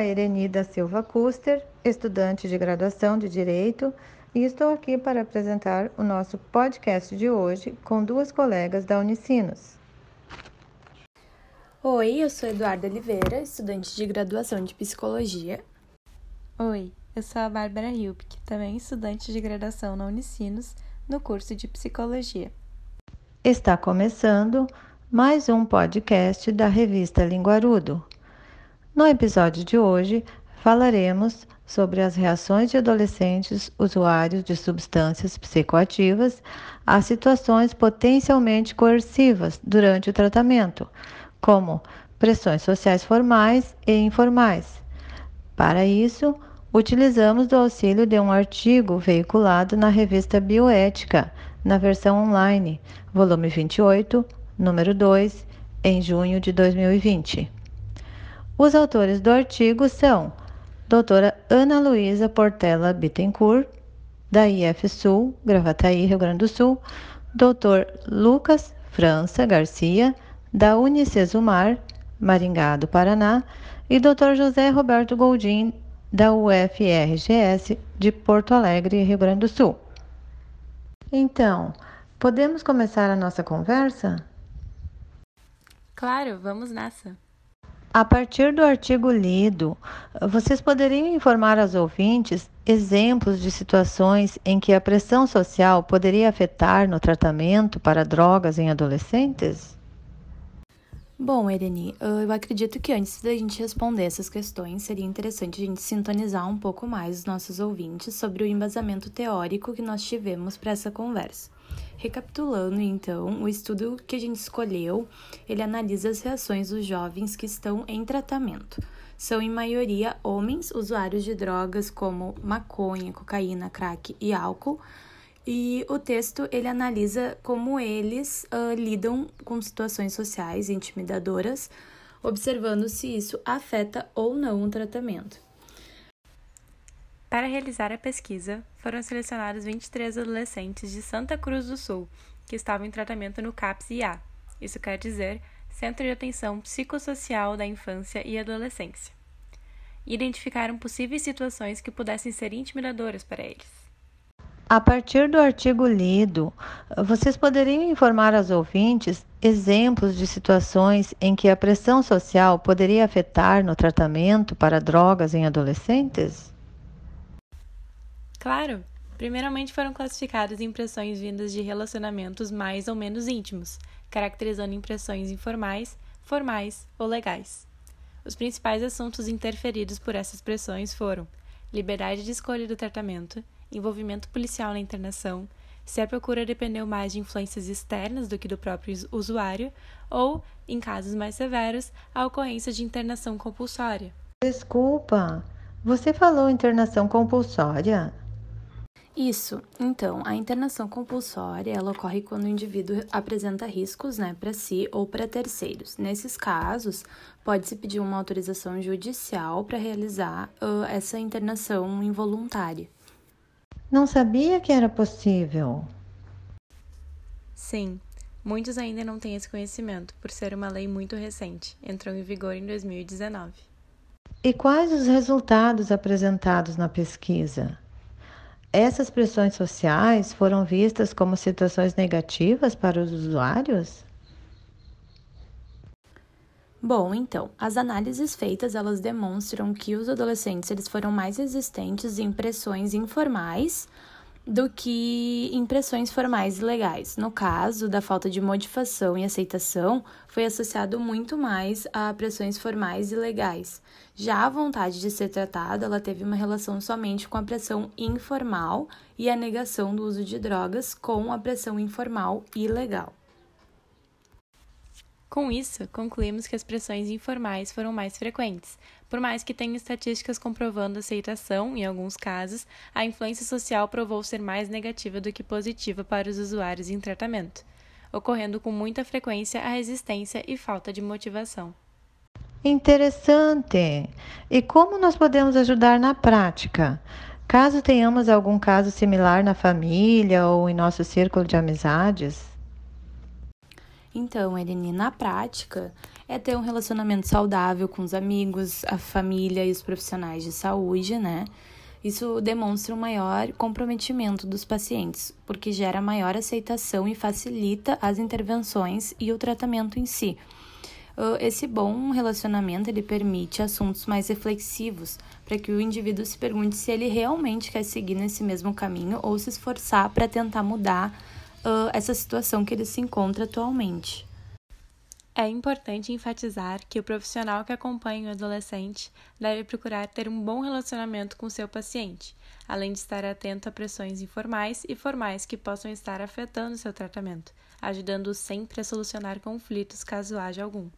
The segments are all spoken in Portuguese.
a Ireni da Silva Custer, estudante de graduação de Direito, e estou aqui para apresentar o nosso podcast de hoje com duas colegas da Unicinos. Oi, eu sou Eduardo Oliveira, estudante de graduação de Psicologia. Oi, eu sou a Bárbara Hilpke, também estudante de graduação na Unicinos, no curso de Psicologia. Está começando mais um podcast da revista Linguarudo. No episódio de hoje, falaremos sobre as reações de adolescentes usuários de substâncias psicoativas a situações potencialmente coercivas durante o tratamento, como pressões sociais formais e informais. Para isso, utilizamos do auxílio de um artigo veiculado na revista Bioética, na versão online, volume 28, número 2, em junho de 2020. Os autores do artigo são doutora Ana Luísa Portela Bittencourt, da IF Sul, Gravataí, Rio Grande do Sul, doutor Lucas França Garcia, da Unicesumar, Maringá do Paraná, e doutor José Roberto Goldim, da UFRGS de Porto Alegre, Rio Grande do Sul. Então, podemos começar a nossa conversa? Claro, vamos nessa! A partir do artigo lido, vocês poderiam informar aos ouvintes exemplos de situações em que a pressão social poderia afetar no tratamento para drogas em adolescentes? Bom, Ereni, eu acredito que antes da gente responder essas questões, seria interessante a gente sintonizar um pouco mais os nossos ouvintes sobre o embasamento teórico que nós tivemos para essa conversa. Recapitulando, então, o estudo que a gente escolheu, ele analisa as reações dos jovens que estão em tratamento. São, em maioria, homens usuários de drogas como maconha, cocaína, crack e álcool, e o texto ele analisa como eles uh, lidam com situações sociais intimidadoras, observando se isso afeta ou não o tratamento. Para realizar a pesquisa, foram selecionados 23 adolescentes de Santa Cruz do Sul que estavam em tratamento no CAPS-IA, isso quer dizer Centro de Atenção Psicossocial da Infância e Adolescência. Identificaram possíveis situações que pudessem ser intimidadoras para eles. A partir do artigo lido, vocês poderiam informar aos ouvintes exemplos de situações em que a pressão social poderia afetar no tratamento para drogas em adolescentes? Claro! Primeiramente foram classificadas impressões vindas de relacionamentos mais ou menos íntimos, caracterizando impressões informais, formais ou legais. Os principais assuntos interferidos por essas pressões foram liberdade de escolha do tratamento, envolvimento policial na internação, se a procura dependeu mais de influências externas do que do próprio usuário, ou, em casos mais severos, a ocorrência de internação compulsória. Desculpa, você falou internação compulsória? Isso. Então, a internação compulsória ela ocorre quando o indivíduo apresenta riscos, né, para si ou para terceiros. Nesses casos, pode-se pedir uma autorização judicial para realizar uh, essa internação involuntária. Não sabia que era possível. Sim, muitos ainda não têm esse conhecimento, por ser uma lei muito recente. Entrou em vigor em 2019. E quais os resultados apresentados na pesquisa? Essas pressões sociais foram vistas como situações negativas para os usuários? Bom, então, as análises feitas, elas demonstram que os adolescentes eles foram mais resistentes em pressões informais do que impressões formais e legais. No caso da falta de motivação e aceitação, foi associado muito mais a pressões formais e legais. Já a vontade de ser tratada, ela teve uma relação somente com a pressão informal e a negação do uso de drogas com a pressão informal e legal. Com isso, concluímos que as pressões informais foram mais frequentes, por mais que tenha estatísticas comprovando aceitação, em alguns casos, a influência social provou ser mais negativa do que positiva para os usuários em tratamento, ocorrendo com muita frequência a resistência e falta de motivação. Interessante! E como nós podemos ajudar na prática? Caso tenhamos algum caso similar na família ou em nosso círculo de amizades? Então, Eline, na prática, é ter um relacionamento saudável com os amigos, a família e os profissionais de saúde, né? Isso demonstra um maior comprometimento dos pacientes, porque gera maior aceitação e facilita as intervenções e o tratamento em si. Esse bom relacionamento ele permite assuntos mais reflexivos, para que o indivíduo se pergunte se ele realmente quer seguir nesse mesmo caminho ou se esforçar para tentar mudar uh, essa situação que ele se encontra atualmente. É importante enfatizar que o profissional que acompanha o adolescente deve procurar ter um bom relacionamento com seu paciente, além de estar atento a pressões informais e formais que possam estar afetando seu tratamento, ajudando-o sempre a solucionar conflitos caso haja algum.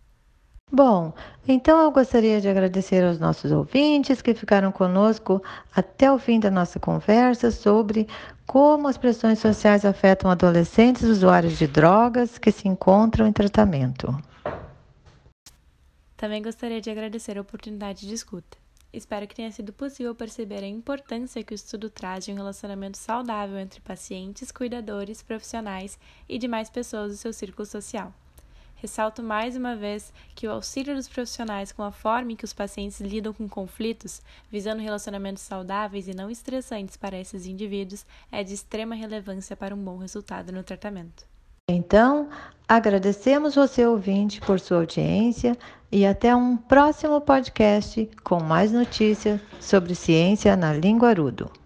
Bom, então eu gostaria de agradecer aos nossos ouvintes que ficaram conosco até o fim da nossa conversa sobre como as pressões sociais afetam adolescentes usuários de drogas que se encontram em tratamento. Também gostaria de agradecer a oportunidade de escuta. Espero que tenha sido possível perceber a importância que o estudo traz de um relacionamento saudável entre pacientes, cuidadores, profissionais e demais pessoas do seu círculo social. Ressalto mais uma vez que o auxílio dos profissionais com a forma em que os pacientes lidam com conflitos, visando relacionamentos saudáveis e não estressantes para esses indivíduos, é de extrema relevância para um bom resultado no tratamento. Então, agradecemos você ouvinte por sua audiência e até um próximo podcast com mais notícias sobre ciência na língua Arudo.